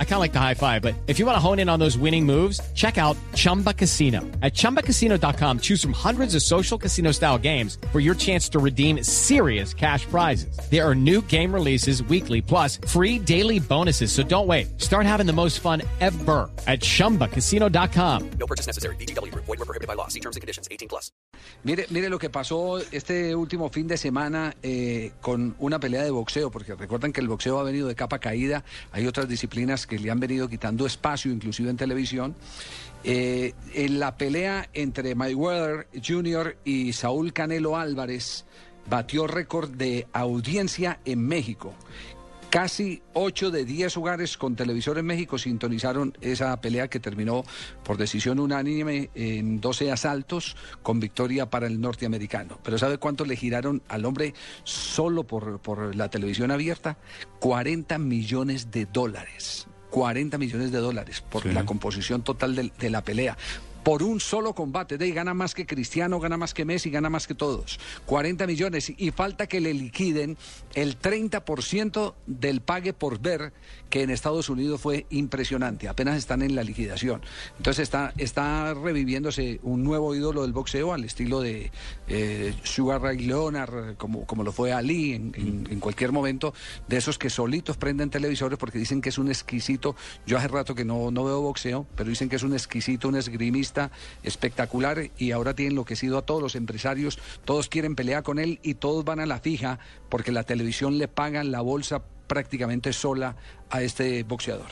I kind of like the high five, but if you want to hone in on those winning moves, check out Chumba Casino. At ChumbaCasino.com, choose from hundreds of social casino style games for your chance to redeem serious cash prizes. There are new game releases weekly, plus free daily bonuses. So don't wait. Start having the most fun ever at ChumbaCasino.com. No purchase necessary. BGW. Void were prohibited by law. See terms and conditions. 18 plus. Mire, mire lo que pasó este último fin de semana eh, con una pelea de boxeo, porque recuerdan que el boxeo ha venido de capa caída, hay otras disciplinas que le han venido quitando espacio, inclusive en televisión. Eh, en la pelea entre Mayweather Jr. y Saúl Canelo Álvarez batió récord de audiencia en México. Casi 8 de 10 hogares con televisor en México sintonizaron esa pelea que terminó por decisión unánime en 12 asaltos con victoria para el norteamericano. Pero ¿sabe cuánto le giraron al hombre solo por, por la televisión abierta? 40 millones de dólares. 40 millones de dólares por la composición total de, de la pelea por un solo combate. Gana más que Cristiano, gana más que Messi, gana más que todos. 40 millones y falta que le liquiden el 30% del pague por ver que en Estados Unidos fue impresionante. Apenas están en la liquidación. Entonces está, está reviviéndose un nuevo ídolo del boxeo al estilo de eh, Sugar Ray Leonard, como, como lo fue Ali en, en, en cualquier momento, de esos que solitos prenden televisores porque dicen que es un exquisito. Yo hace rato que no, no veo boxeo, pero dicen que es un exquisito, un esgrimista espectacular y ahora tiene enloquecido a todos los empresarios, todos quieren pelear con él y todos van a la fija porque la televisión le pagan la bolsa prácticamente sola a este boxeador.